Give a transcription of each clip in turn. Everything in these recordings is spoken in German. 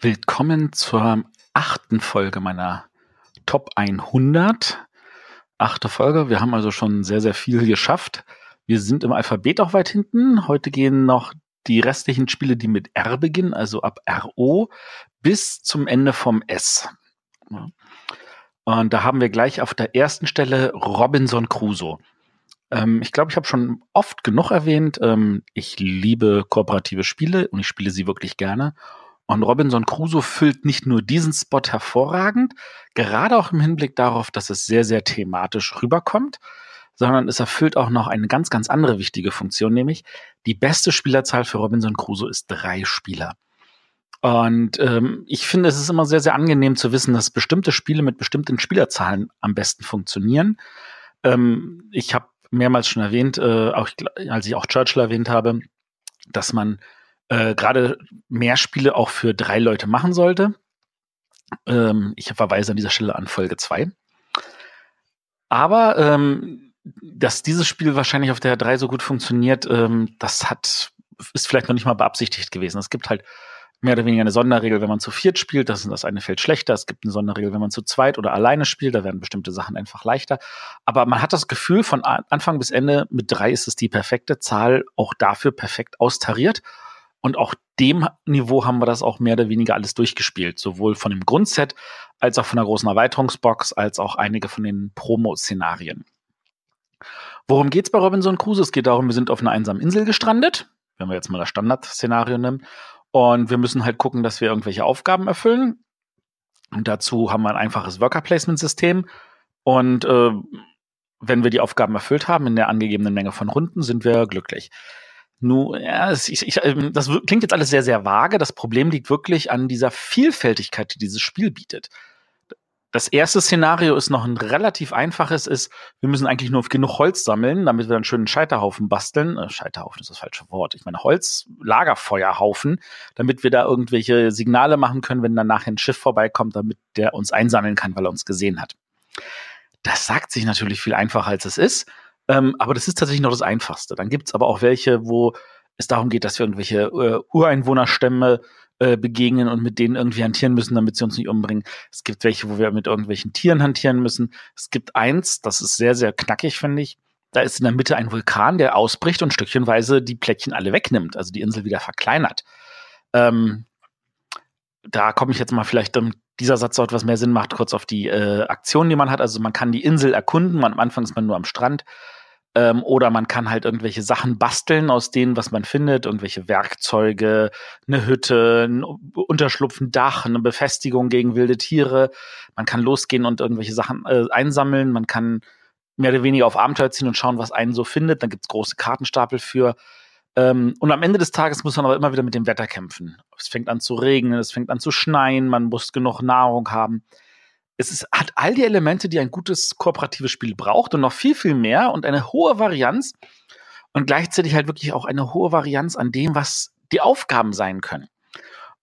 Willkommen zur achten Folge meiner Top 100. Achte Folge. Wir haben also schon sehr, sehr viel geschafft. Wir sind im Alphabet auch weit hinten. Heute gehen noch die restlichen Spiele, die mit R beginnen, also ab RO bis zum Ende vom S. Und da haben wir gleich auf der ersten Stelle Robinson Crusoe. Ähm, ich glaube, ich habe schon oft genug erwähnt, ähm, ich liebe kooperative Spiele und ich spiele sie wirklich gerne. Und Robinson Crusoe füllt nicht nur diesen Spot hervorragend, gerade auch im Hinblick darauf, dass es sehr, sehr thematisch rüberkommt, sondern es erfüllt auch noch eine ganz, ganz andere wichtige Funktion, nämlich die beste Spielerzahl für Robinson Crusoe ist drei Spieler. Und ähm, ich finde, es ist immer sehr, sehr angenehm zu wissen, dass bestimmte Spiele mit bestimmten Spielerzahlen am besten funktionieren. Ähm, ich habe mehrmals schon erwähnt, äh, auch, als ich auch Churchill erwähnt habe, dass man äh, gerade mehr Spiele auch für drei Leute machen sollte. Ähm, ich verweise an dieser Stelle an Folge 2. Aber ähm, dass dieses Spiel wahrscheinlich auf der 3 so gut funktioniert, ähm, das hat, ist vielleicht noch nicht mal beabsichtigt gewesen. Es gibt halt mehr oder weniger eine Sonderregel, wenn man zu viert spielt, das, das eine fällt schlechter. Es gibt eine Sonderregel, wenn man zu zweit oder alleine spielt, da werden bestimmte Sachen einfach leichter. Aber man hat das Gefühl, von Anfang bis Ende mit drei ist es die perfekte Zahl, auch dafür perfekt austariert. Und auch dem Niveau haben wir das auch mehr oder weniger alles durchgespielt. Sowohl von dem Grundset als auch von der großen Erweiterungsbox, als auch einige von den Promo-Szenarien. Worum geht's bei Robinson Crusoe? Es geht darum, wir sind auf einer einsamen Insel gestrandet, wenn wir jetzt mal das Standard-Szenario nehmen. Und wir müssen halt gucken, dass wir irgendwelche Aufgaben erfüllen. Und dazu haben wir ein einfaches Worker-Placement-System. Und äh, wenn wir die Aufgaben erfüllt haben in der angegebenen Menge von Runden, sind wir glücklich. Nur, ja, ich, ich, ähm, das klingt jetzt alles sehr, sehr vage. Das Problem liegt wirklich an dieser Vielfältigkeit, die dieses Spiel bietet. Das erste Szenario ist noch ein relativ einfaches, ist, wir müssen eigentlich nur genug Holz sammeln, damit wir einen schönen Scheiterhaufen basteln. Äh, Scheiterhaufen ist das falsche Wort. Ich meine Holz-Lagerfeuerhaufen, damit wir da irgendwelche Signale machen können, wenn dann nachher ein Schiff vorbeikommt, damit der uns einsammeln kann, weil er uns gesehen hat. Das sagt sich natürlich viel einfacher, als es ist. Ähm, aber das ist tatsächlich noch das Einfachste. Dann gibt's aber auch welche, wo es darum geht, dass wir irgendwelche äh, Ureinwohnerstämme äh, begegnen und mit denen irgendwie hantieren müssen, damit sie uns nicht umbringen. Es gibt welche, wo wir mit irgendwelchen Tieren hantieren müssen. Es gibt eins, das ist sehr, sehr knackig, finde ich. Da ist in der Mitte ein Vulkan, der ausbricht und stückchenweise die Plättchen alle wegnimmt, also die Insel wieder verkleinert. Ähm, da komme ich jetzt mal vielleicht, um dieser Satz so etwas mehr Sinn macht, kurz auf die äh, Aktion, die man hat. Also man kann die Insel erkunden, man, am Anfang ist man nur am Strand ähm, oder man kann halt irgendwelche Sachen basteln aus denen, was man findet, irgendwelche Werkzeuge, eine Hütte, ein Unterschlupf, Dach, eine Befestigung gegen wilde Tiere. Man kann losgehen und irgendwelche Sachen äh, einsammeln. Man kann mehr oder weniger auf Abenteuer ziehen und schauen, was einen so findet. Dann gibt's große Kartenstapel für. Ähm, und am Ende des Tages muss man aber immer wieder mit dem Wetter kämpfen. Es fängt an zu regnen, es fängt an zu schneien, man muss genug Nahrung haben es ist, hat all die Elemente, die ein gutes kooperatives Spiel braucht und noch viel, viel mehr und eine hohe Varianz und gleichzeitig halt wirklich auch eine hohe Varianz an dem, was die Aufgaben sein können.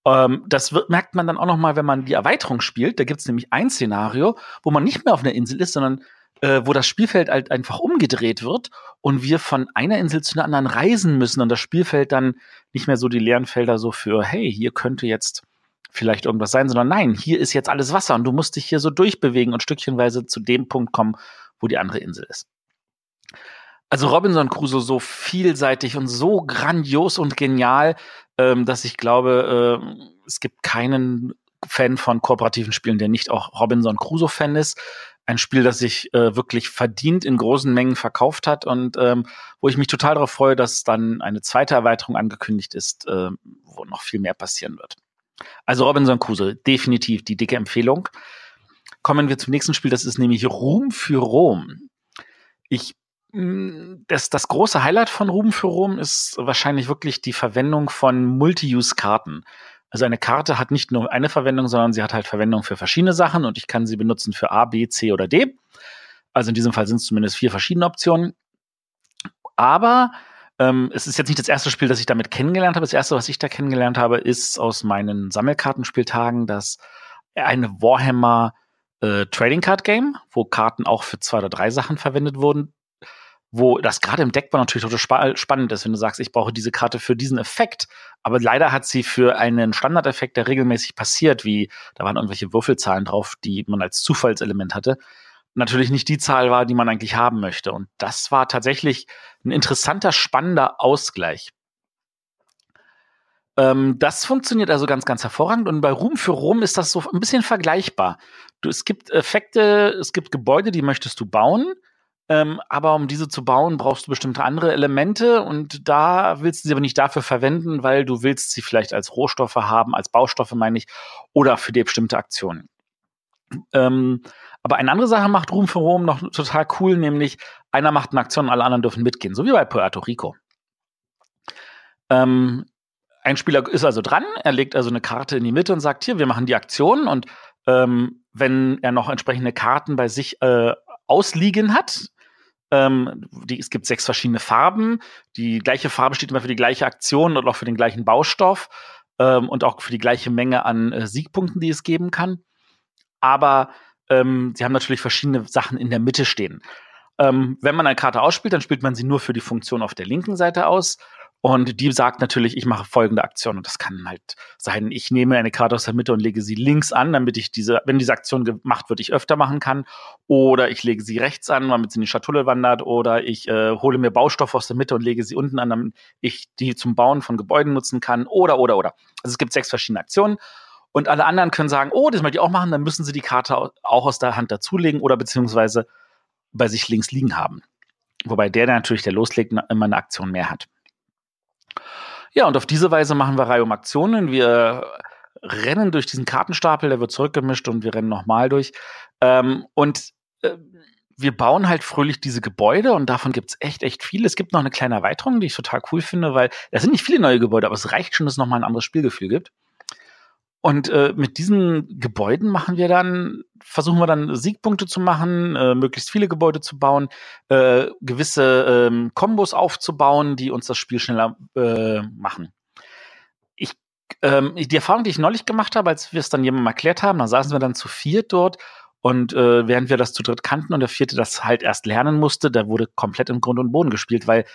Ähm, das wird, merkt man dann auch noch mal, wenn man die Erweiterung spielt. Da gibt es nämlich ein Szenario, wo man nicht mehr auf einer Insel ist, sondern äh, wo das Spielfeld halt einfach umgedreht wird und wir von einer Insel zu einer anderen reisen müssen und das Spielfeld dann nicht mehr so die leeren Felder so für, hey, hier könnte jetzt vielleicht irgendwas sein, sondern nein, hier ist jetzt alles Wasser und du musst dich hier so durchbewegen und stückchenweise zu dem Punkt kommen, wo die andere Insel ist. Also Robinson Crusoe so vielseitig und so grandios und genial, ähm, dass ich glaube, äh, es gibt keinen Fan von kooperativen Spielen, der nicht auch Robinson Crusoe Fan ist. Ein Spiel, das sich äh, wirklich verdient in großen Mengen verkauft hat und ähm, wo ich mich total darauf freue, dass dann eine zweite Erweiterung angekündigt ist, äh, wo noch viel mehr passieren wird. Also Robinson Crusoe, definitiv die dicke Empfehlung. Kommen wir zum nächsten Spiel, das ist nämlich Ruhm für Rom. Ich mm, das, das große Highlight von Ruhm für Rom ist wahrscheinlich wirklich die Verwendung von Multi-Use-Karten. Also eine Karte hat nicht nur eine Verwendung, sondern sie hat halt Verwendung für verschiedene Sachen und ich kann sie benutzen für A, B, C oder D. Also in diesem Fall sind es zumindest vier verschiedene Optionen. Aber ähm, es ist jetzt nicht das erste Spiel, das ich damit kennengelernt habe. Das erste, was ich da kennengelernt habe, ist aus meinen Sammelkartenspieltagen, das eine Warhammer äh, Trading Card Game, wo Karten auch für zwei oder drei Sachen verwendet wurden, wo das gerade im Deckbau natürlich total spa spannend ist, wenn du sagst, ich brauche diese Karte für diesen Effekt, aber leider hat sie für einen Standardeffekt, der regelmäßig passiert, wie da waren irgendwelche Würfelzahlen drauf, die man als Zufallselement hatte, natürlich nicht die Zahl war, die man eigentlich haben möchte. Und das war tatsächlich ein interessanter, spannender Ausgleich. Ähm, das funktioniert also ganz, ganz hervorragend. Und bei Ruhm für Rum ist das so ein bisschen vergleichbar. Du, es gibt Effekte, es gibt Gebäude, die möchtest du bauen. Ähm, aber um diese zu bauen, brauchst du bestimmte andere Elemente und da willst du sie aber nicht dafür verwenden, weil du willst sie vielleicht als Rohstoffe haben, als Baustoffe meine ich, oder für die bestimmte Aktionen. Ähm, aber eine andere Sache macht Ruhm für Rom noch total cool, nämlich einer macht eine Aktion und alle anderen dürfen mitgehen, so wie bei Puerto Rico. Ähm, ein Spieler ist also dran, er legt also eine Karte in die Mitte und sagt, hier, wir machen die Aktion und ähm, wenn er noch entsprechende Karten bei sich äh, ausliegen hat, ähm, die, es gibt sechs verschiedene Farben, die gleiche Farbe steht immer für die gleiche Aktion und auch für den gleichen Baustoff ähm, und auch für die gleiche Menge an äh, Siegpunkten, die es geben kann. Aber ähm, sie haben natürlich verschiedene Sachen in der Mitte stehen. Ähm, wenn man eine Karte ausspielt, dann spielt man sie nur für die Funktion auf der linken Seite aus. Und die sagt natürlich, ich mache folgende Aktion. Und das kann halt sein, ich nehme eine Karte aus der Mitte und lege sie links an, damit ich diese, wenn diese Aktion gemacht wird, ich öfter machen kann. Oder ich lege sie rechts an, damit sie in die Schatulle wandert. Oder ich äh, hole mir Baustoff aus der Mitte und lege sie unten an, damit ich die zum Bauen von Gebäuden nutzen kann. Oder, oder, oder. Also es gibt sechs verschiedene Aktionen. Und alle anderen können sagen, oh, das möchte ich auch machen, dann müssen sie die Karte auch aus der Hand dazulegen oder beziehungsweise bei sich links liegen haben. Wobei der, der natürlich, der loslegt, immer eine Aktion mehr hat. Ja, und auf diese Weise machen wir Reihe um Aktionen. Wir rennen durch diesen Kartenstapel, der wird zurückgemischt und wir rennen nochmal durch. Ähm, und äh, wir bauen halt fröhlich diese Gebäude und davon gibt es echt, echt viel. Es gibt noch eine kleine Erweiterung, die ich total cool finde, weil das sind nicht viele neue Gebäude, aber es reicht schon, dass es nochmal ein anderes Spielgefühl gibt. Und äh, mit diesen Gebäuden machen wir dann, versuchen wir dann Siegpunkte zu machen, äh, möglichst viele Gebäude zu bauen, äh, gewisse ähm, Kombos aufzubauen, die uns das Spiel schneller äh, machen. Ich, ähm, die Erfahrung, die ich neulich gemacht habe, als wir es dann jemandem erklärt haben, da saßen wir dann zu viert dort und äh, während wir das zu dritt kannten und der vierte das halt erst lernen musste, da wurde komplett im Grund und Boden gespielt, weil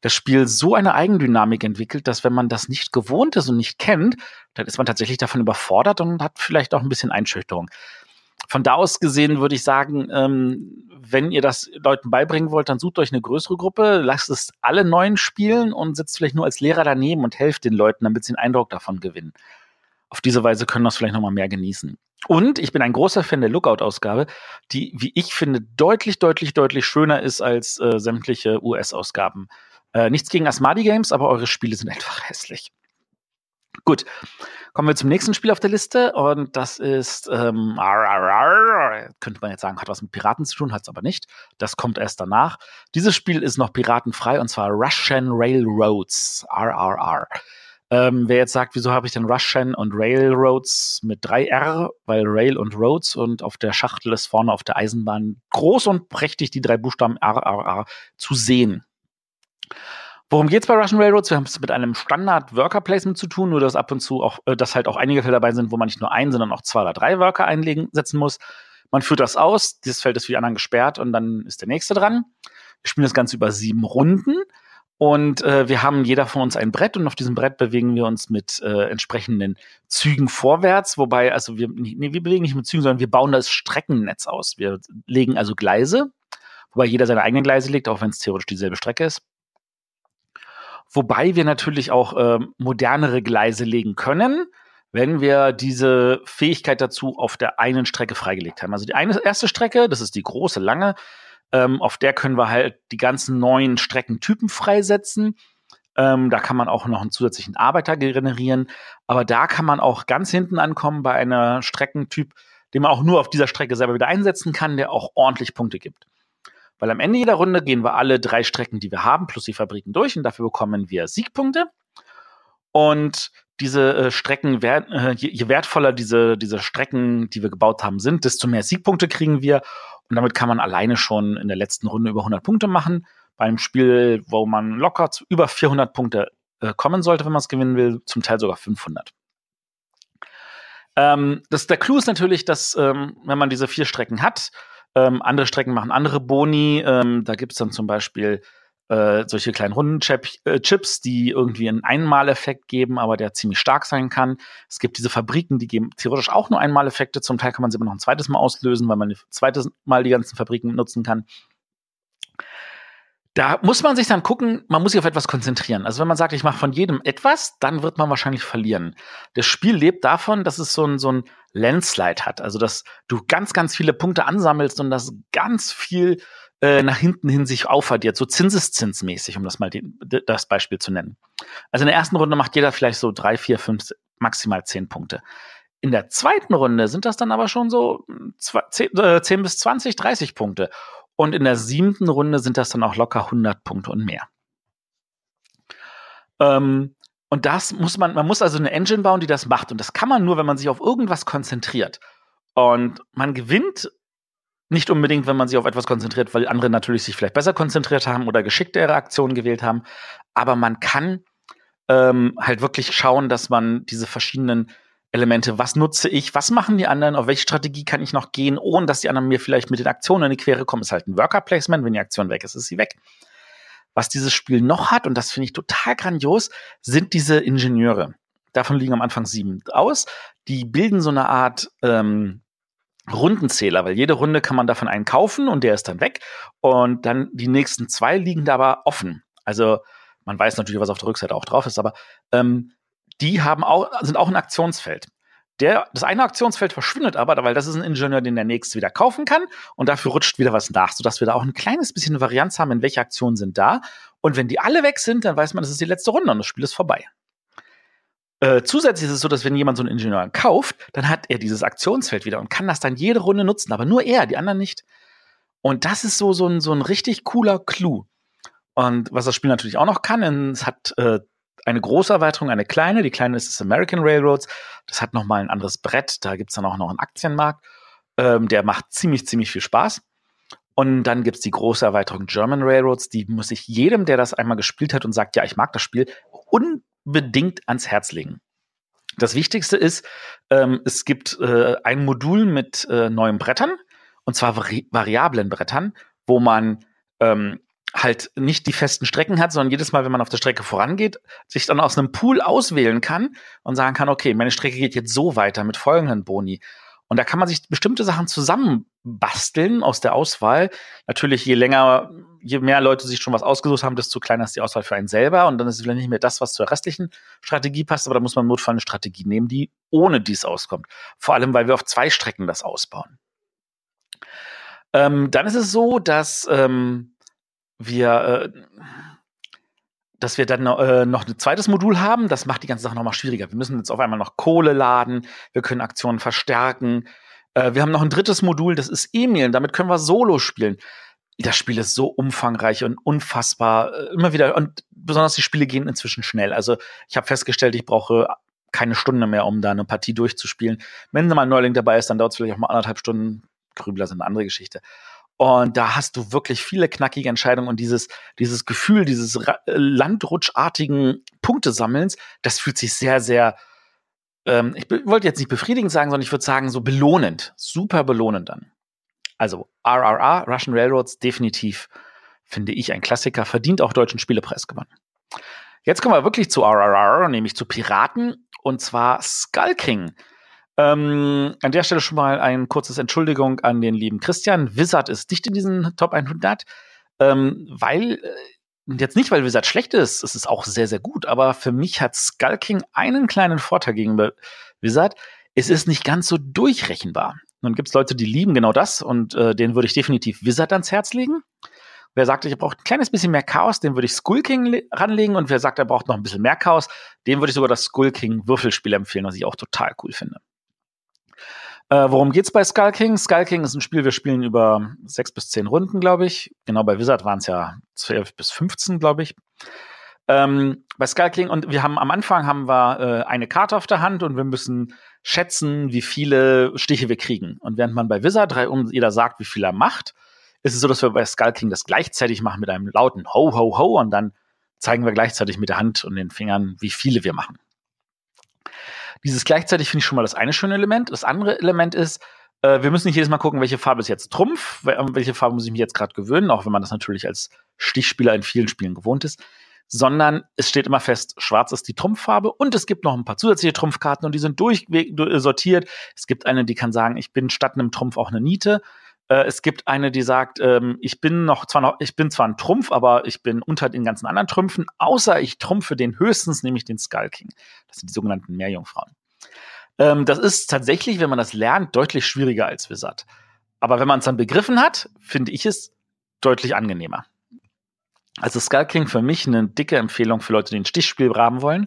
das Spiel so eine Eigendynamik entwickelt, dass wenn man das nicht gewohnt ist und nicht kennt, dann ist man tatsächlich davon überfordert und hat vielleicht auch ein bisschen Einschüchterung. Von da aus gesehen würde ich sagen, ähm, wenn ihr das Leuten beibringen wollt, dann sucht euch eine größere Gruppe, lasst es alle neuen spielen und sitzt vielleicht nur als Lehrer daneben und helft den Leuten, damit sie einen Eindruck davon gewinnen. Auf diese Weise können wir es vielleicht nochmal mehr genießen. Und ich bin ein großer Fan der Lookout-Ausgabe, die, wie ich finde, deutlich, deutlich, deutlich schöner ist als äh, sämtliche US-Ausgaben. Äh, nichts gegen Asmadi Games, aber eure Spiele sind einfach hässlich. Gut, kommen wir zum nächsten Spiel auf der Liste und das ist, ähm, könnte man jetzt sagen, hat was mit Piraten zu tun, hat es aber nicht. Das kommt erst danach. Dieses Spiel ist noch piratenfrei und zwar Russian Railroads, RRR. Ähm, wer jetzt sagt, wieso habe ich denn Russian und Railroads mit 3R, weil Rail und Roads und auf der Schachtel ist vorne auf der Eisenbahn groß und prächtig die drei Buchstaben RRR zu sehen. Worum geht's bei Russian Railroads? Wir haben es mit einem Standard Worker Placement zu tun, nur dass ab und zu auch, äh, dass halt auch einige Fälle dabei sind, wo man nicht nur einen, sondern auch zwei oder drei Worker einlegen, setzen muss. Man führt das aus, dieses Feld ist für die anderen gesperrt und dann ist der nächste dran. Wir spielen das Ganze über sieben Runden und äh, wir haben jeder von uns ein Brett und auf diesem Brett bewegen wir uns mit äh, entsprechenden Zügen vorwärts, wobei, also wir, nee, wir bewegen nicht mit Zügen, sondern wir bauen das Streckennetz aus. Wir legen also Gleise, wobei jeder seine eigenen Gleise legt, auch wenn es theoretisch dieselbe Strecke ist. Wobei wir natürlich auch äh, modernere Gleise legen können, wenn wir diese Fähigkeit dazu auf der einen Strecke freigelegt haben. Also die eine erste Strecke, das ist die große, lange, ähm, auf der können wir halt die ganzen neuen Streckentypen freisetzen. Ähm, da kann man auch noch einen zusätzlichen Arbeiter generieren. Aber da kann man auch ganz hinten ankommen bei einer Streckentyp, den man auch nur auf dieser Strecke selber wieder einsetzen kann, der auch ordentlich Punkte gibt. Weil am Ende jeder Runde gehen wir alle drei Strecken, die wir haben, plus die Fabriken durch und dafür bekommen wir Siegpunkte. Und diese äh, Strecken, wert, äh, je, je, wertvoller diese, diese Strecken, die wir gebaut haben, sind, desto mehr Siegpunkte kriegen wir. Und damit kann man alleine schon in der letzten Runde über 100 Punkte machen. Bei einem Spiel, wo man locker zu über 400 Punkte äh, kommen sollte, wenn man es gewinnen will, zum Teil sogar 500. Ähm, das, der Clou ist natürlich, dass, ähm, wenn man diese vier Strecken hat, Ähm, andere Strecken machen andere Boni. Ähm, da gibt es dann zum Beispiel äh, solche kleinen runden äh, die irgendwie einen Einmaleffekt geben, aber der ziemlich stark sein kann. Es gibt diese Fabriken, die geben theoretisch auch nur Einmaleffekte. Zum Teil kann man sie aber noch ein zweites Mal auslösen, weil man ein zweites Mal die ganzen Fabriken nutzen kann. Da muss man sich dann gucken, man muss sich auf etwas konzentrieren. Also wenn man sagt, ich mache von jedem etwas, dann wird man wahrscheinlich verlieren. Das Spiel lebt davon, dass es so ein, so ein Landslide hat. Also dass du ganz, ganz viele Punkte ansammelst und dass ganz viel äh, nach hinten hin sich aufaddiert, so zinseszinsmäßig, um das mal den, das Beispiel zu nennen. Also in der ersten Runde macht jeder vielleicht so drei, vier, fünf, maximal zehn Punkte. In der zweiten Runde sind das dann aber schon so zwei, zehn, äh, 10 bis 20, 30 Punkte. Und in der siebten Runde sind das dann auch locker 100 Punkte und mehr. Ähm, und das muss man, man muss also eine Engine bauen, die das macht. Und das kann man nur, wenn man sich auf irgendwas konzentriert. Und man gewinnt nicht unbedingt, wenn man sich auf etwas konzentriert, weil andere natürlich sich vielleicht besser konzentriert haben oder geschicktere Aktionen gewählt haben. Aber man kann ähm, halt wirklich schauen, dass man diese verschiedenen Elemente, was nutze ich, was machen die anderen, auf welche Strategie kann ich noch gehen, ohne dass die anderen mir vielleicht mit den Aktionen in die Quere kommen, ist halt ein Worker Placement. Wenn die Aktion weg ist, ist sie weg. Was dieses Spiel noch hat, und das finde ich total grandios, sind diese Ingenieure. Davon liegen am Anfang sieben aus. Die bilden so eine Art ähm, Rundenzähler, weil jede Runde kann man davon einen kaufen und der ist dann weg. Und dann die nächsten zwei liegen da aber offen. Also man weiß natürlich, was auf der Rückseite auch drauf ist, aber ähm, die haben auch, sind auch ein Aktionsfeld. Der, das eine Aktionsfeld verschwindet aber, weil das ist ein Ingenieur, den der nächste wieder kaufen kann und dafür rutscht wieder was nach, sodass wir da auch ein kleines bisschen Varianz haben, in welche Aktionen sind da. Und wenn die alle weg sind, dann weiß man, das ist die letzte Runde und das Spiel ist vorbei. Äh, zusätzlich ist es so, dass wenn jemand so einen Ingenieur kauft, dann hat er dieses Aktionsfeld wieder und kann das dann jede Runde nutzen, aber nur er, die anderen nicht. Und das ist so, so, ein, so ein richtig cooler Clou. Und was das Spiel natürlich auch noch kann, es hat äh, eine große Erweiterung, eine kleine. Die kleine ist das American Railroads. Das hat nochmal ein anderes Brett. Da gibt es dann auch noch einen Aktienmarkt. Ähm, der macht ziemlich, ziemlich viel Spaß. Und dann gibt es die große Erweiterung German Railroads. Die muss ich jedem, der das einmal gespielt hat und sagt, ja, ich mag das Spiel, un unbedingt ans Herz legen. Das Wichtigste ist, ähm, es gibt äh, ein Modul mit äh, neuen Brettern, und zwar vari variablen Brettern, wo man ähm, halt nicht die festen Strecken hat, sondern jedes Mal, wenn man auf der Strecke vorangeht, sich dann aus einem Pool auswählen kann und sagen kann, okay, meine Strecke geht jetzt so weiter mit folgenden Boni. Und da kann man sich bestimmte Sachen zusammenbasteln aus der Auswahl. Natürlich, je länger, je mehr Leute sich schon was ausgesucht haben, desto kleiner ist die Auswahl für einen selber. Und dann ist es vielleicht nicht mehr das, was zur restlichen Strategie passt, aber da muss man im Notfall eine Strategie nehmen, die ohne dies auskommt. Vor allem, weil wir auf zwei Strecken das ausbauen. Ähm, dann ist es so, dass ähm, wir äh, dass wir dann äh, noch ein zweites Modul haben. Das macht die ganze Sache nochmal schwieriger. Wir müssen jetzt auf einmal noch Kohle laden, wir können Aktionen verstärken. Äh, wir haben noch ein drittes Modul, das ist Emil. Damit können wir Solo spielen. Das Spiel ist so umfangreich und unfassbar. Äh, immer wieder, und besonders die Spiele gehen inzwischen schnell. Also ich habe festgestellt, ich brauche keine Stunde mehr, um da eine Partie durchzuspielen. Wenn mal ein Neuling dabei ist, dann dauert es vielleicht auch mal anderthalb Stunden. Grübler sind eine andere Geschichte. Und da hast du wirklich viele knackige Entscheidungen und dieses, dieses Gefühl, dieses äh, landrutschartigen Punktesammelns, das fühlt sich sehr, sehr, ähm, ich wollte jetzt nicht befriedigend sagen, sondern ich würde sagen, so belohnend, super belohnend dann. Also RRR, Russian Railroads, definitiv, finde ich, ein Klassiker, verdient auch deutschen Spielepreis gewonnen. Jetzt kommen wir wirklich zu RRR, nämlich zu Piraten, und zwar Skull King. Ähm, an der Stelle schon mal ein kurzes Entschuldigung an den lieben Christian. Wizard ist nicht in diesen Top 100, ähm, weil, äh, jetzt nicht, weil Wizard schlecht ist, es ist auch sehr, sehr gut, aber für mich hat Skull King einen kleinen Vorteil gegenüber Wizard. Es ist nicht ganz so durchrechenbar. Nun gibt es Leute, die lieben genau das und äh, denen würde ich definitiv Wizard ans Herz legen. Wer sagt, ich brauche ein kleines bisschen mehr Chaos, dem würde ich Skull King ranlegen. Und wer sagt, er braucht noch ein bisschen mehr Chaos, dem würde ich sogar das Skull King Würfelspiel empfehlen, was ich auch total cool finde. Äh, worum geht's bei Skull King? Skull King ist ein Spiel, wir spielen über sechs bis zehn Runden, glaube ich. Genau, bei Wizard waren es ja zwölf bis 15, glaube ich. Ähm, bei Skull King und wir haben am Anfang haben wir äh, eine Karte auf der Hand und wir müssen schätzen, wie viele Stiche wir kriegen. Und während man bei Wizard drei um jeder sagt, wie viel er macht, ist es so, dass wir bei Skull King das gleichzeitig machen mit einem lauten Ho, Ho, Ho und dann zeigen wir gleichzeitig mit der Hand und den Fingern, wie viele wir machen. Dieses gleichzeitig finde ich schon mal das eine schöne Element. Das andere Element ist, Äh, wir müssen nicht jedes Mal gucken, welche Farbe ist jetzt Trumpf, welche Farbe muss ich mich jetzt gerade gewöhnen, auch wenn man das natürlich als Stichspieler in vielen Spielen gewohnt ist, sondern es steht immer fest, schwarz ist die Trumpffarbe und es gibt noch ein paar zusätzliche Trumpfkarten und die sind durchsortiert. Es gibt eine, die kann sagen, ich bin statt einem Trumpf auch eine Niete. Äh, es gibt eine, die sagt, ähm, ich bin noch zwar noch, ich bin zwar ein Trumpf, aber ich bin unter den ganzen anderen Trümpfen, außer ich trumpfe den höchstens, nämlich den Skull King. Das sind die sogenannten Meerjungfrauen. Ähm, das ist tatsächlich, wenn man das lernt, deutlich schwieriger als Wizard. Aber wenn man es dann begriffen hat, finde ich es deutlich angenehmer. Also Skull King für mich eine dicke Empfehlung für Leute, die ein Stichspiel haben wollen.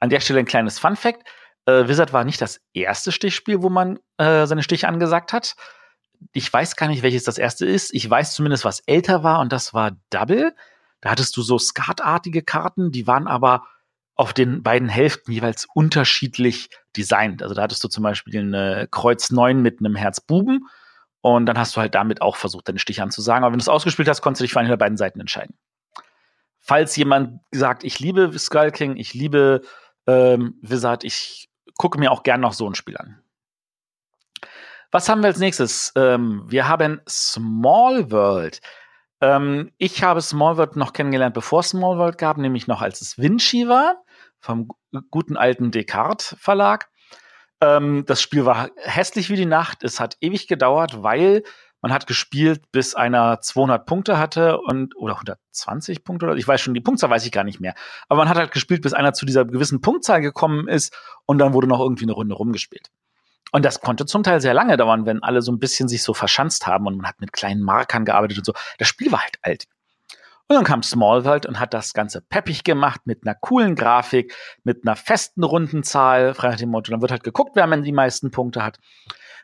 An der Stelle ein kleines Fun Fact. Äh, Wizard war nicht das erste Stichspiel, wo man äh, seine Stiche angesagt hat ich weiß gar nicht, welches das erste ist. Ich weiß zumindest, was älter war und das war Double. Da hattest du so skatartige Karten, die waren aber auf den beiden Hälften jeweils unterschiedlich designt. Also da hattest du zum Beispiel eine Kreuz 9 mit einem Herz Buben und dann hast du halt damit auch versucht, deinen Stich anzusagen. Aber wenn du es ausgespielt hast, konntest du dich für eine der beiden Seiten entscheiden. Falls jemand sagt, ich liebe Skull King, ich liebe ähm, Wizard, ich gucke mir auch gern noch so ein Spiel an. Was haben wir als nächstes? Ähm, wir haben Small World. Ähm, ich habe Small World noch kennengelernt, bevor Small World gab, nämlich noch als es Vinci war, vom guten alten Descartes Verlag. Ähm, das Spiel war hässlich wie die Nacht. Es hat ewig gedauert, weil man hat gespielt, bis einer 200 Punkte hatte und oder 120 Punkte oder ich weiß schon, die Punktzahl weiß ich gar nicht mehr. Aber man hat halt gespielt, bis einer zu dieser gewissen Punktzahl gekommen ist und dann wurde noch irgendwie eine Runde rumgespielt. Und das konnte zum Teil sehr lange dauern, wenn alle so ein bisschen sich so verschanzt haben und man hat mit kleinen Markern gearbeitet und so. Das Spiel war halt alt. Und dann kam Small World und hat das Ganze peppig gemacht mit einer coolen Grafik, mit einer festen Rundenzahl, frei nach dem Motto. Dann wird halt geguckt, wer man die meisten Punkte hat.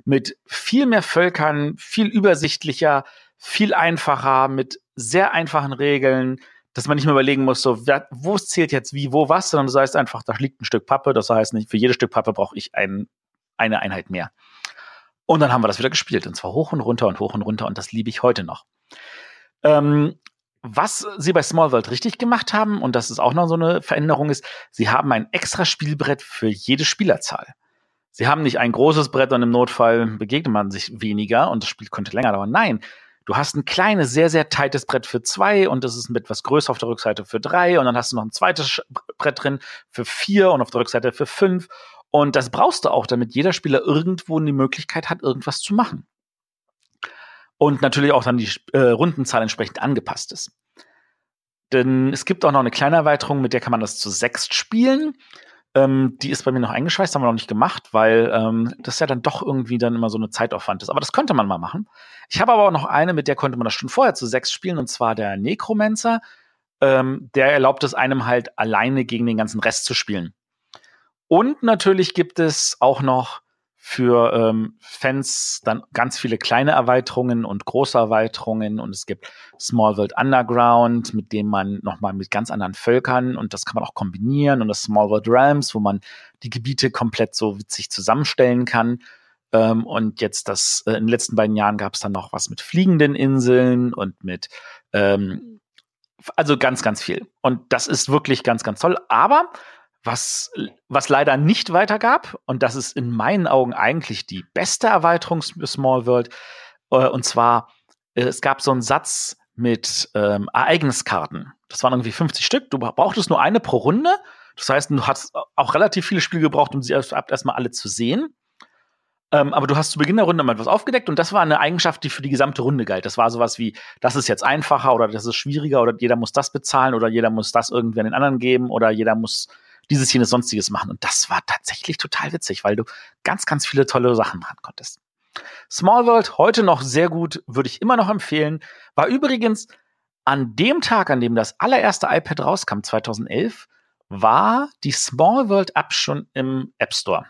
Mit viel mehr Völkern, viel übersichtlicher, viel einfacher, mit sehr einfachen Regeln, dass man nicht mehr überlegen muss, so, wer, wo zählt jetzt wie, wo, was, sondern du sagst einfach, da liegt ein Stück Pappe. Das heißt nicht, für jedes Stück Pappe brauche ich einen eine Einheit mehr. Und dann haben wir das wieder gespielt. Und zwar hoch und runter und hoch und runter. Und das liebe ich heute noch. Ähm, was sie bei Small World richtig gemacht haben, und das ist auch noch so eine Veränderung, ist, sie haben ein extra Spielbrett für jede Spielerzahl. Sie haben nicht ein großes Brett und im Notfall begegnet man sich weniger und das Spiel könnte länger dauern. Nein, du hast ein kleines, sehr, sehr tightes Brett für zwei und das ist mit etwas größer auf der Rückseite für drei und dann hast du noch ein zweites Brett drin für vier und auf der Rückseite für fünf und das brauchst du auch, damit jeder Spieler irgendwo die Möglichkeit hat, irgendwas zu machen. Und natürlich auch dann die äh, Rundenzahl entsprechend angepasst ist. Denn es gibt auch noch eine kleine Erweiterung, mit der kann man das zu sechst spielen. Ähm, die ist bei mir noch eingeschweißt, haben wir noch nicht gemacht, weil ähm, das ja dann doch irgendwie dann immer so eine Zeitaufwand ist. Aber das könnte man mal machen. Ich habe aber auch noch eine, mit der konnte man das schon vorher zu sechs spielen, und zwar der Necromancer. Ähm, der erlaubt es einem halt alleine gegen den ganzen Rest zu spielen. Und natürlich gibt es auch noch für ähm, Fans dann ganz viele kleine Erweiterungen und große Erweiterungen und es gibt Small World Underground, mit dem man nochmal mit ganz anderen Völkern und das kann man auch kombinieren und das Small World Realms, wo man die Gebiete komplett so witzig zusammenstellen kann. Ähm, und jetzt das, äh, in den letzten beiden Jahren gab es dann noch was mit fliegenden Inseln und mit ähm, also ganz, ganz viel. Und das ist wirklich ganz, ganz toll. Aber was, was leider nicht weitergab, und das ist in meinen Augen eigentlich die beste Erweiterung Small World, äh, und zwar, äh, es gab so einen Satz mit ähm, Ereigniskarten. Das waren irgendwie 50 Stück. Du brauchtest nur eine pro Runde. Das heißt, du hast auch relativ viele Spiele gebraucht, um sie erst, erstmal alle zu sehen. Ähm, aber du hast zu Beginn der Runde mal etwas aufgedeckt und das war eine Eigenschaft, die für die gesamte Runde galt. Das war sowas wie, das ist jetzt einfacher oder das ist schwieriger oder jeder muss das bezahlen oder jeder muss das irgendwie an den anderen geben oder jeder muss dieses, jenes, sonstiges machen. Und das war tatsächlich total witzig, weil du ganz, ganz viele tolle Sachen machen konntest. Small World, heute noch sehr gut, würde ich immer noch empfehlen. War übrigens an dem Tag, an dem das allererste iPad rauskam, 2011, war die Small World App schon im App Store.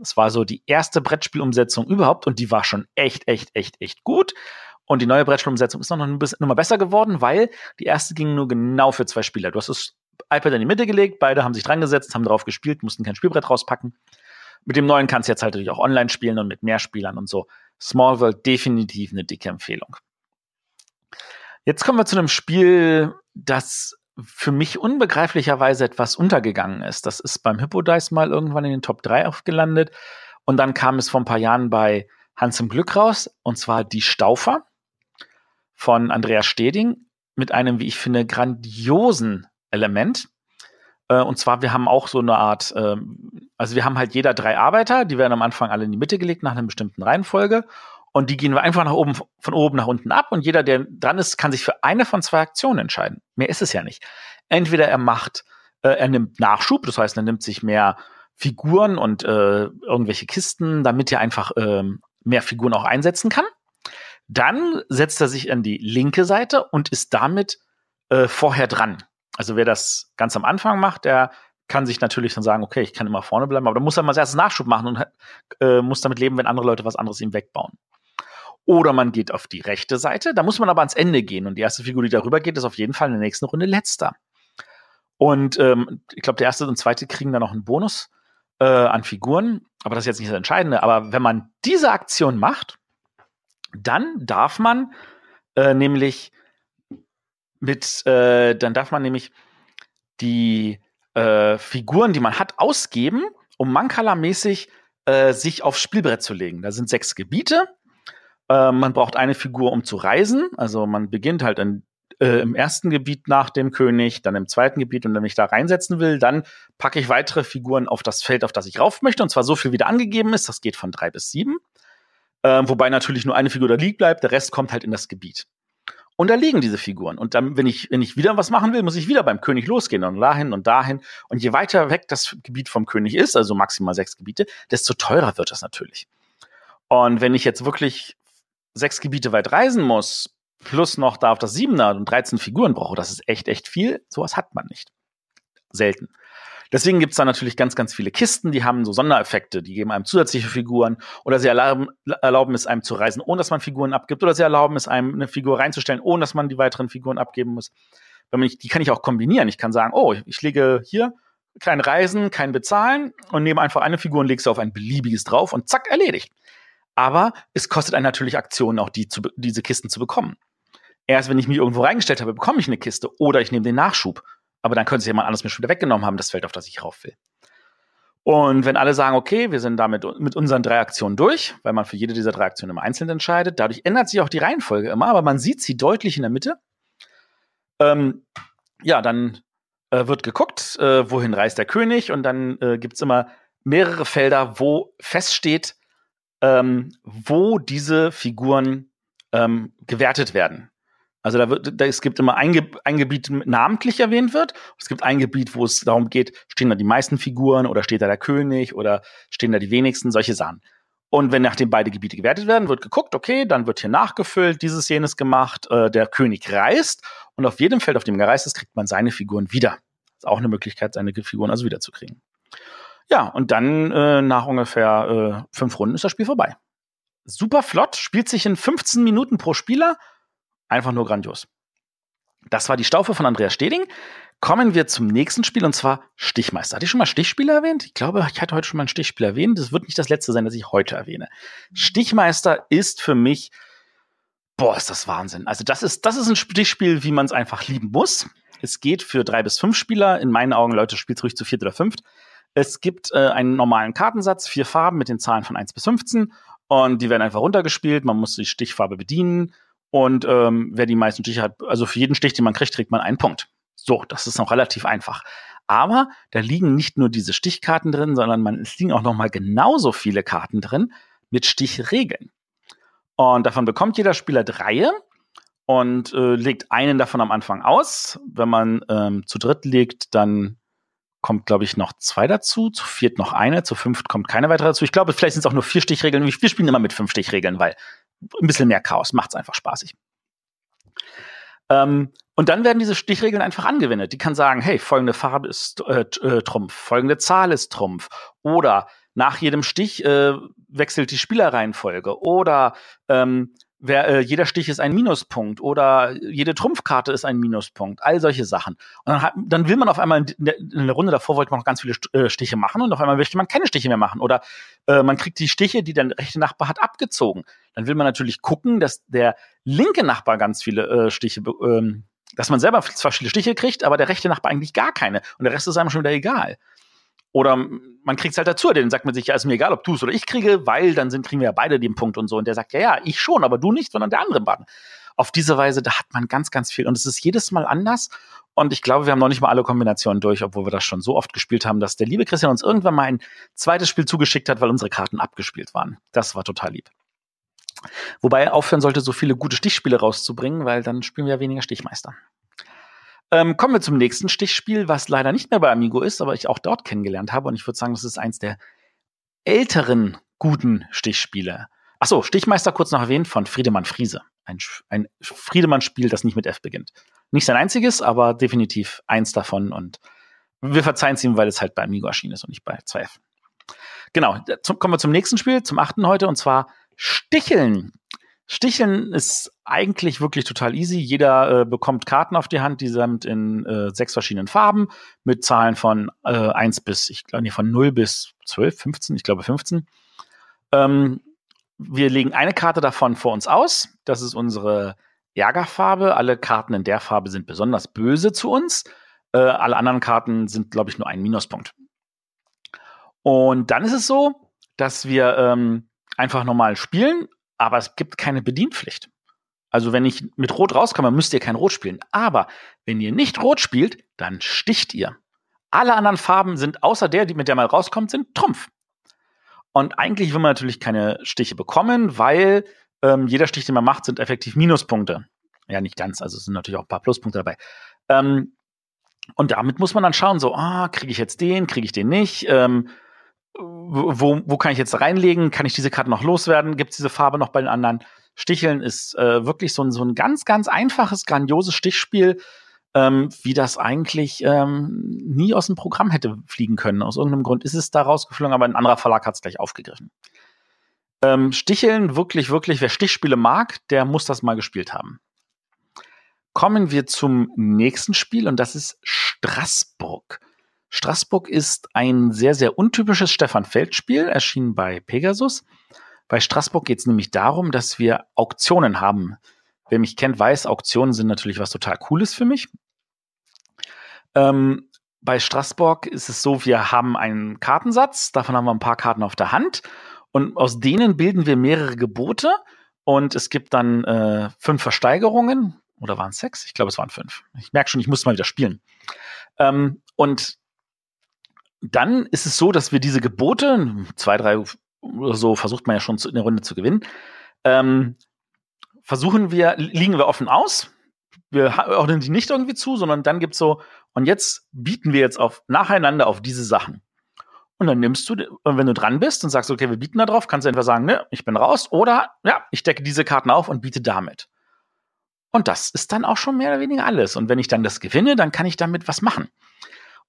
Es war so die erste Brettspielumsetzung überhaupt und die war schon echt, echt, echt, echt gut. Und die neue Brettspielumsetzung ist noch ein bisschen mal besser geworden, weil die erste ging nur genau für zwei Spieler. Du hast es iPad in die Mitte gelegt, beide haben sich dran gesetzt, haben drauf gespielt, mussten kein Spielbrett rauspacken. Mit dem neuen kannst du jetzt halt natürlich auch online spielen und mit mehr Spielern und so. Small World definitiv eine dicke Empfehlung. Jetzt kommen wir zu einem Spiel, das für mich unbegreiflicherweise etwas untergegangen ist. Das ist beim Hippodice mal irgendwann in den Top 3 aufgelandet und dann kam es vor ein paar Jahren bei Hans im Glück raus, und zwar die Staufer von Andreas Steding mit einem, wie ich finde, grandiosen Element. Äh, und zwar, wir haben auch so eine Art, ähm, also wir haben halt jeder drei Arbeiter, die werden am Anfang alle in die Mitte gelegt nach einer bestimmten Reihenfolge. Und die gehen wir einfach nach oben, von oben nach unten ab. Und jeder, der dran ist, kann sich für eine von zwei Aktionen entscheiden. Mehr ist es ja nicht. Entweder er macht, äh, er nimmt Nachschub, das heißt, er nimmt sich mehr Figuren und äh, irgendwelche Kisten, damit er einfach äh, mehr Figuren auch einsetzen kann. Dann setzt er sich an die linke Seite und ist damit äh, vorher dran. Also wer das ganz am Anfang macht, der kann sich natürlich dann sagen, okay, ich kann immer vorne bleiben, aber dann muss er mal als erstes Nachschub machen und äh, muss damit leben, wenn andere Leute was anderes ihm wegbauen. Oder man geht auf die rechte Seite, da muss man aber ans Ende gehen und die erste Figur, die darüber geht, ist auf jeden Fall in der nächsten Runde letzter. Und ähm, ich glaube, der erste und zweite kriegen dann noch einen Bonus äh, an Figuren, aber das ist jetzt nicht das Entscheidende. Aber wenn man diese Aktion macht, dann darf man äh, nämlich mit, äh, dann darf man nämlich die äh, Figuren, die man hat, ausgeben, um Mankala-mäßig äh, sich aufs Spielbrett zu legen. Da sind sechs Gebiete. Äh, man braucht eine Figur, um zu reisen. Also man beginnt halt in, äh, im ersten Gebiet nach dem König, dann im zweiten Gebiet und wenn ich da reinsetzen will, dann packe ich weitere Figuren auf das Feld, auf das ich rauf möchte. Und zwar so viel, wie da angegeben ist. Das geht von drei bis sieben. Äh, wobei natürlich nur eine Figur da liegt bleibt, der Rest kommt halt in das Gebiet. Und da liegen diese Figuren. Und dann, wenn ich, wenn ich wieder was machen will, muss ich wieder beim König losgehen und dahin und dahin. Und je weiter weg das Gebiet vom König ist, also maximal sechs Gebiete, desto teurer wird das natürlich. Und wenn ich jetzt wirklich sechs Gebiete weit reisen muss, plus noch da auf das Siebener und 13 Figuren brauche, das ist echt, echt viel. Sowas hat man nicht. Selten. Deswegen gibt's da natürlich ganz, ganz viele Kisten, die haben so Sondereffekte, die geben einem zusätzliche Figuren oder sie erlauben, erlauben es einem zu reisen, ohne dass man Figuren abgibt oder sie erlauben es einem eine Figur reinzustellen, ohne dass man die weiteren Figuren abgeben muss. Wenn man die kann ich auch kombinieren. Ich kann sagen, oh, ich lege hier kein Reisen, kein Bezahlen und nehme einfach eine Figur und lege sie auf ein beliebiges drauf und zack, erledigt. Aber es kostet einen natürlich Aktionen, auch die zu, diese Kisten zu bekommen. Erst wenn ich mich irgendwo reingestellt habe, bekomme ich eine Kiste oder ich nehme den Nachschub. Aber dann könnte sich jemand anderes mir schon wieder weggenommen haben, das Feld, auf das ich rauf will. Und wenn alle sagen, okay, wir sind damit mit unseren drei Aktionen durch, weil man für jede dieser drei Aktionen immer einzeln entscheidet, dadurch ändert sich auch die Reihenfolge immer, aber man sieht sie deutlich in der Mitte. Ähm, ja, dann äh, wird geguckt, äh, wohin reist der König und dann äh, gibt es immer mehrere Felder, wo feststeht, ähm, wo diese Figuren ähm, gewertet werden. Also da wird, da, es gibt immer ein, Ge ein Gebiet namentlich erwähnt wird. Es gibt ein Gebiet, wo es darum geht, stehen da die meisten Figuren oder steht da der König oder stehen da die wenigsten, solche Sachen. Und wenn nachdem beide Gebiete gewertet werden, wird geguckt, okay, dann wird hier nachgefüllt, dieses jenes gemacht, äh, der König reist und auf jedem Feld, auf dem er gereist ist, kriegt man seine Figuren wieder. ist auch eine Möglichkeit, seine Figuren also wiederzukriegen. Ja, und dann äh, nach ungefähr äh, fünf Runden ist das Spiel vorbei. Super flott, spielt sich in 15 Minuten pro Spieler Einfach nur grandios. Das war die Staufe von Andreas Steding. Kommen wir zum nächsten Spiel und zwar Stichmeister. Hatte ich schon mal Stichspieler erwähnt? Ich glaube, ich hatte heute schon mal ein Stichspiel erwähnt. Das wird nicht das letzte sein, das ich heute erwähne. Stichmeister ist für mich, boah, ist das Wahnsinn. Also das ist, das ist ein Stichspiel, wie man es einfach lieben muss. Es geht für drei bis fünf Spieler. In meinen Augen, Leute, spielt ruhig zu viert oder fünft. Es gibt äh, einen normalen Kartensatz, vier Farben mit den Zahlen von 1 bis 15 und die werden einfach runtergespielt. Man muss die Stichfarbe bedienen und ähm, wer die meisten Stiche hat, also für jeden Stich, den man kriegt, kriegt man einen Punkt. So, das ist noch relativ einfach. Aber da liegen nicht nur diese Stichkarten drin, sondern man, es liegen auch noch mal genauso viele Karten drin mit Stichregeln. Und davon bekommt jeder Spieler drei und äh, legt einen davon am Anfang aus. Wenn man ähm, zu dritt legt, dann kommt, glaube ich, noch zwei dazu, zu viert noch eine, zu fünft kommt keine weitere dazu. Ich glaube, vielleicht sind es auch nur vier Stichregeln. Wir spielen immer mit fünf Stichregeln, weil ein bisschen mehr Chaos macht es einfach spaßig. Ähm, und dann werden diese Stichregeln einfach angewendet. Die kann sagen, hey, folgende Farbe ist äh, äh, Trumpf, folgende Zahl ist Trumpf. Oder nach jedem Stich äh, wechselt die Spielerreihenfolge. Oder ähm, wer, äh, jeder Stich ist ein Minuspunkt oder jede Trumpfkarte ist ein Minuspunkt, all solche Sachen. Und dann, hat, dann will man auf einmal in der, in der, Runde davor wollte man noch ganz viele äh, Stiche machen und auf einmal möchte man keine Stiche mehr machen oder äh, man kriegt die Stiche, die der rechte Nachbar hat, abgezogen. Dann will man natürlich gucken, dass der linke Nachbar ganz viele äh, Stiche, ähm, dass man selber zwar viele Stiche kriegt, aber der rechte Nachbar eigentlich gar keine und der Rest ist einem schon wieder egal. Oder man kriegt es halt dazu, dann sagt man sich, ja, ist mir egal, ob du es oder ich kriege, weil dann sind, kriegen wir ja beide den Punkt und so. Und der sagt, ja, ja, ich schon, aber du nicht, sondern der andere Partner. Auf diese Weise, da hat man ganz, ganz viel. Und es ist jedes Mal anders. Und ich glaube, wir haben noch nicht mal alle Kombinationen durch, obwohl wir das schon so oft gespielt haben, dass der liebe Christian uns irgendwann mal ein zweites Spiel zugeschickt hat, weil unsere Karten abgespielt waren. Das war total lieb. Wobei er aufhören sollte, so viele gute Stichspiele rauszubringen, weil dann spielen wir ja weniger Stichmeister. Ähm, kommen wir zum nächsten Stichspiel, was leider nicht mehr bei Amigo ist, aber ich auch dort kennengelernt habe. Und ich würde sagen, das ist eins der älteren guten Stichspiele. Achso, Stichmeister kurz noch erwähnt von Friedemann Friese. Ein, ein Friedemann-Spiel, das nicht mit F beginnt. Nicht sein einziges, aber definitiv eins davon. Und wir verzeihen es ihm, weil es halt bei Amigo erschienen ist und nicht bei 2F. Genau, zum, kommen wir zum nächsten Spiel, zum achten heute, und zwar Sticheln. Sticheln ist eigentlich wirklich total easy. Jeder äh, bekommt Karten auf die Hand, die sind in äh, sechs verschiedenen Farben mit Zahlen von äh, 1 bis, ich glaube, nee, von 0 bis 12, 15, ich glaube 15. Ähm, wir legen eine Karte davon vor uns aus. Das ist unsere Ärgerfarbe. Alle Karten in der Farbe sind besonders böse zu uns. Äh, alle anderen Karten sind, glaube ich, nur ein Minuspunkt. Und dann ist es so, dass wir ähm, einfach normal spielen aber es gibt keine Bedienpflicht. Also wenn ich mit Rot rauskomme, müsst ihr kein Rot spielen. Aber wenn ihr nicht Rot spielt, dann sticht ihr. Alle anderen Farben sind, außer der, die mit der mal rauskommt, sind Trumpf. Und eigentlich will man natürlich keine Stiche bekommen, weil ähm, jeder Stich, den man macht, sind effektiv Minuspunkte. Ja, nicht ganz, also es sind natürlich auch ein paar Pluspunkte dabei. Ähm, und damit muss man dann schauen, so, ah, kriege ich jetzt den, kriege ich den nicht? Ähm, wo, wo kann ich jetzt reinlegen? Kann ich diese Karte noch loswerden? Gibt es diese Farbe noch bei den anderen? Sticheln ist äh, wirklich so ein, so ein ganz, ganz einfaches, grandioses Stichspiel, ähm, wie das eigentlich ähm, nie aus dem Programm hätte fliegen können. Aus irgendeinem Grund ist es da rausgeflogen, aber ein anderer Verlag hat es gleich aufgegriffen. Ähm, Sticheln, wirklich, wirklich, wer Stichspiele mag, der muss das mal gespielt haben. Kommen wir zum nächsten Spiel und das ist Straßburg. Straßburg ist ein sehr, sehr untypisches Stefan Feld-Spiel, erschienen bei Pegasus. Bei Straßburg geht es nämlich darum, dass wir Auktionen haben. Wer mich kennt, weiß, Auktionen sind natürlich was total Cooles für mich. Ähm, bei Straßburg ist es so, wir haben einen Kartensatz, davon haben wir ein paar Karten auf der Hand und aus denen bilden wir mehrere Gebote und es gibt dann äh, fünf Versteigerungen oder waren es sechs? Ich glaube, es waren fünf. Ich merke schon, ich muss mal wieder spielen. Ähm, und dann ist es so, dass wir diese Gebote, zwei, drei oder so versucht man ja schon in der Runde zu gewinnen, ähm, versuchen wir, liegen wir offen aus. Wir ordnen die nicht irgendwie zu, sondern dann gibt's so, und jetzt bieten wir jetzt auf, nacheinander auf diese Sachen. Und dann nimmst du, wenn du dran bist und sagst, okay, wir bieten da drauf, kannst du entweder sagen, ne, ich bin raus, oder ja, ich decke diese Karten auf und biete damit. Und das ist dann auch schon mehr oder weniger alles. Und wenn ich dann das gewinne, dann kann ich damit was machen.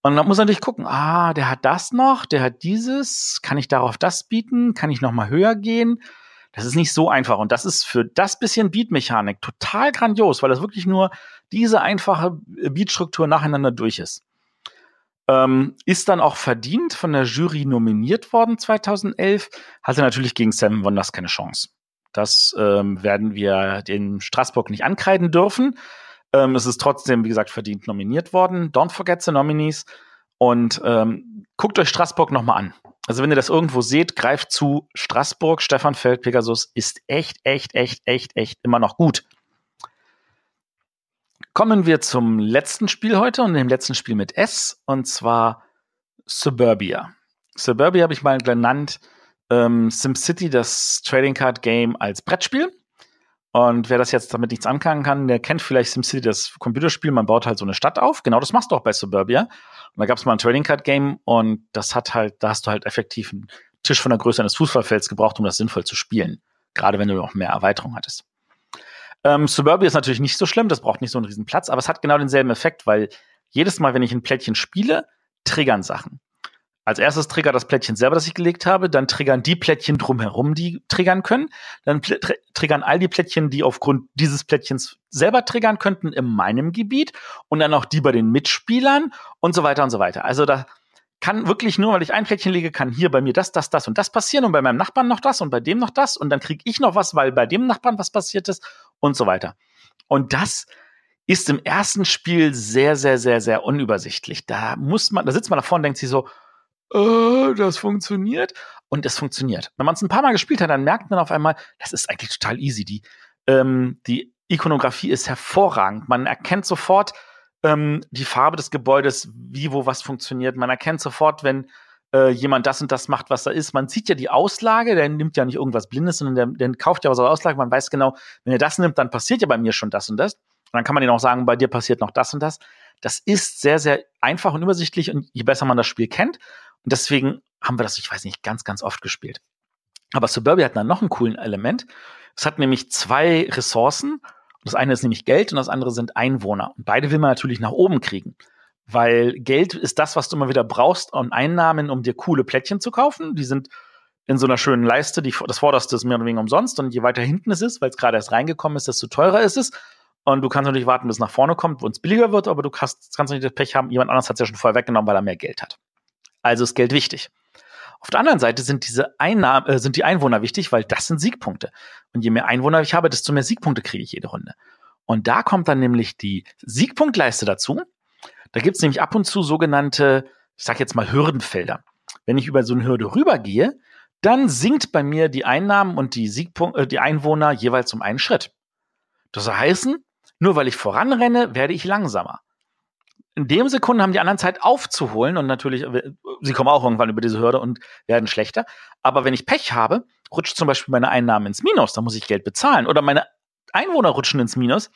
Und dann muss man natürlich gucken, ah, der hat das noch, der hat dieses, kann ich darauf das bieten, kann ich noch mal höher gehen? Das ist nicht so einfach und das ist für das bisschen Beatmechanik total grandios, weil das wirklich nur diese einfache Beatstruktur nacheinander durch ist. Ähm, ist dann auch verdient von der Jury nominiert worden 2011, hatte natürlich gegen Seven Wonders keine Chance. Das ähm, werden wir den Straßburg nicht ankreiden dürfen. Ähm, es ist trotzdem, wie gesagt, verdient nominiert worden. Don't forget the nominees. Und ähm, guckt euch Straßburg nochmal an. Also wenn ihr das irgendwo seht, greift zu. Straßburg, Stefan Feld, Pegasus ist echt, echt, echt, echt, echt immer noch gut. Kommen wir zum letzten Spiel heute und dem letzten Spiel mit S, und zwar Suburbia. Suburbia habe ich mal genannt, ähm, SimCity, das Trading Card Game als Brettspiel. Und wer das jetzt damit nichts anfangen kann, der kennt vielleicht SimCity, das Computerspiel. Man baut halt so eine Stadt auf. Genau das machst du auch bei Suburbia. Und da gab es mal ein Trading Card Game und das hat halt, da hast du halt effektiv einen Tisch von der Größe eines Fußballfelds gebraucht, um das sinnvoll zu spielen. Gerade wenn du noch mehr Erweiterung hattest. Ähm, Suburbia ist natürlich nicht so schlimm, das braucht nicht so einen riesen Platz, aber es hat genau denselben Effekt, weil jedes Mal, wenn ich ein Plättchen spiele, triggern Sachen. Als erstes triggert das Plättchen selber, das ich gelegt habe, dann triggern die Plättchen drumherum, die triggern können, dann tr triggern all die Plättchen, die aufgrund dieses Plättchens selber triggern könnten in meinem Gebiet und dann auch die bei den Mitspielern und so weiter und so weiter. Also da kann wirklich nur, weil ich ein Plättchen lege, kann hier bei mir das, das, das und das passieren und bei meinem Nachbarn noch das und bei dem noch das und dann kriege ich noch was, weil bei dem Nachbarn was passiert ist und so weiter. Und das ist im ersten Spiel sehr, sehr, sehr, sehr unübersichtlich. Da muss man, da sitzt man davor und denkt sich so, äh, das funktioniert. Und es funktioniert. Wenn man es ein paar Mal gespielt hat, dann merkt man auf einmal, das ist eigentlich total easy. Die, ähm, die Ikonografie ist hervorragend. Man erkennt sofort ähm, die Farbe des Gebäudes, wie, wo was funktioniert. Man erkennt sofort, wenn äh, jemand das und das macht, was da ist. Man sieht ja die Auslage, der nimmt ja nicht irgendwas Blindes, sondern der, der kauft ja was aus Auslage. Man weiß genau, wenn er das nimmt, dann passiert ja bei mir schon das und das. Und dann kann man ihnen auch sagen, bei dir passiert noch das und das. Das ist sehr, sehr einfach und übersichtlich und je besser man das Spiel kennt. Und deswegen haben wir das, ich weiß nicht, ganz, ganz oft gespielt. Aber Suburbia hat dann noch einen coolen Element. Es hat nämlich zwei Ressourcen. Das eine ist nämlich Geld und das andere sind Einwohner. Und beide will man natürlich nach oben kriegen. Weil Geld ist das, was du immer wieder brauchst und Einnahmen, um dir coole Plättchen zu kaufen. Die sind in so einer schönen Leiste. Die, das vorderste ist mehr oder weniger umsonst. Und je weiter hinten es ist, weil es gerade erst reingekommen ist, desto teurer ist es. Und du kannst natürlich warten, bis es nach vorne kommt, wo es billiger wird, aber du kannst, kannst nicht das Pech haben, jemand anderes hat es ja schon vorher weggenommen, weil er mehr Geld hat. Also ist Geld wichtig. Auf der anderen Seite sind diese Einnahmen, äh, sind die Einwohner wichtig, weil das sind Siegpunkte. Und je mehr Einwohner ich habe, desto mehr Siegpunkte kriege ich jede Runde. Und da kommt dann nämlich die Siegpunktleiste dazu. Da gibt es nämlich ab und zu sogenannte, ich sag jetzt mal Hürdenfelder. Wenn ich über so eine Hürde rübergehe, dann sinkt bei mir die Einnahmen und die, Siegpunkt, äh, die Einwohner jeweils um einen Schritt. Das heißt, nur weil ich voranrenne, werde ich langsamer in dem Sekunden haben die anderen Zeit aufzuholen und natürlich, äh, sie kommen auch irgendwann über diese Hürde und werden schlechter. Aber wenn ich Pech habe, rutscht zum Beispiel meine Einnahmen ins Minus, dann muss ich Geld bezahlen. Oder meine Einwohner rutschen ins Minus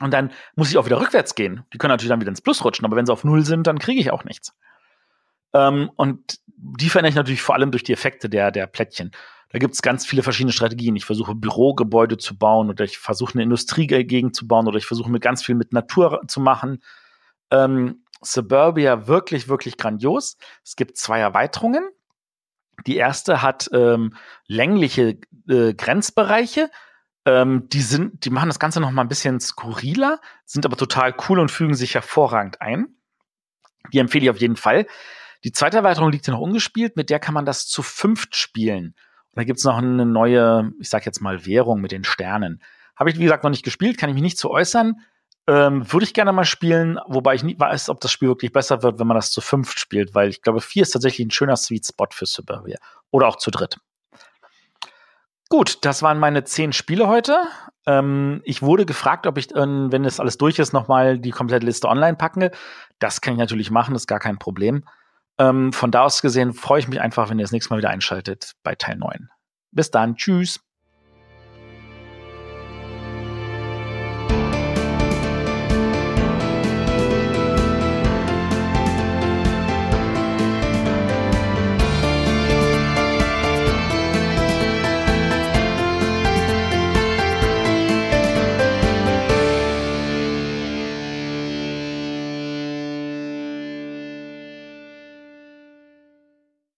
und dann muss ich auch wieder rückwärts gehen. Die können natürlich dann wieder ins Plus rutschen, aber wenn sie auf Null sind, dann kriege ich auch nichts. Ähm, und die verändere ich natürlich vor allem durch die Effekte der, der Plättchen. Da gibt es ganz viele verschiedene Strategien. Ich versuche Bürogebäude zu bauen oder ich versuche eine Industriegegend zu bauen oder ich versuche mit ganz viel mit Natur zu machen ähm, Suburbia wirklich, wirklich grandios. Es gibt zwei Erweiterungen. Die erste hat ähm, längliche äh, Grenzbereiche. Ähm, die sind, die machen das Ganze noch mal ein bisschen skurriler, sind aber total cool und fügen sich hervorragend ein. Die empfehle ich auf jeden Fall. Die zweite Erweiterung liegt hier noch ungespielt, mit der kann man das zu fünft spielen. Und da gibt's noch eine neue, ich sag jetzt mal, Währung mit den Sternen. Habe ich, wie gesagt, noch nicht gespielt, kann ich mich nicht zu äußern. Ähm, Würde ich gerne mal spielen, wobei ich nie weiß, ob das Spiel wirklich besser wird, wenn man das zu fünft spielt, weil ich glaube, vier ist tatsächlich ein schöner Sweet Spot für Suburbia. Oder auch zu dritt. Gut, das waren meine zehn Spiele heute. Ähm, ich wurde gefragt, ob ich, äh, wenn das alles durch ist, nochmal die komplette Liste online packe. Das kann ich natürlich machen, ist gar kein Problem. Ähm, von da aus gesehen freue ich mich einfach, wenn ihr das nächste Mal wieder einschaltet bei Teil 9. Bis dann, tschüss.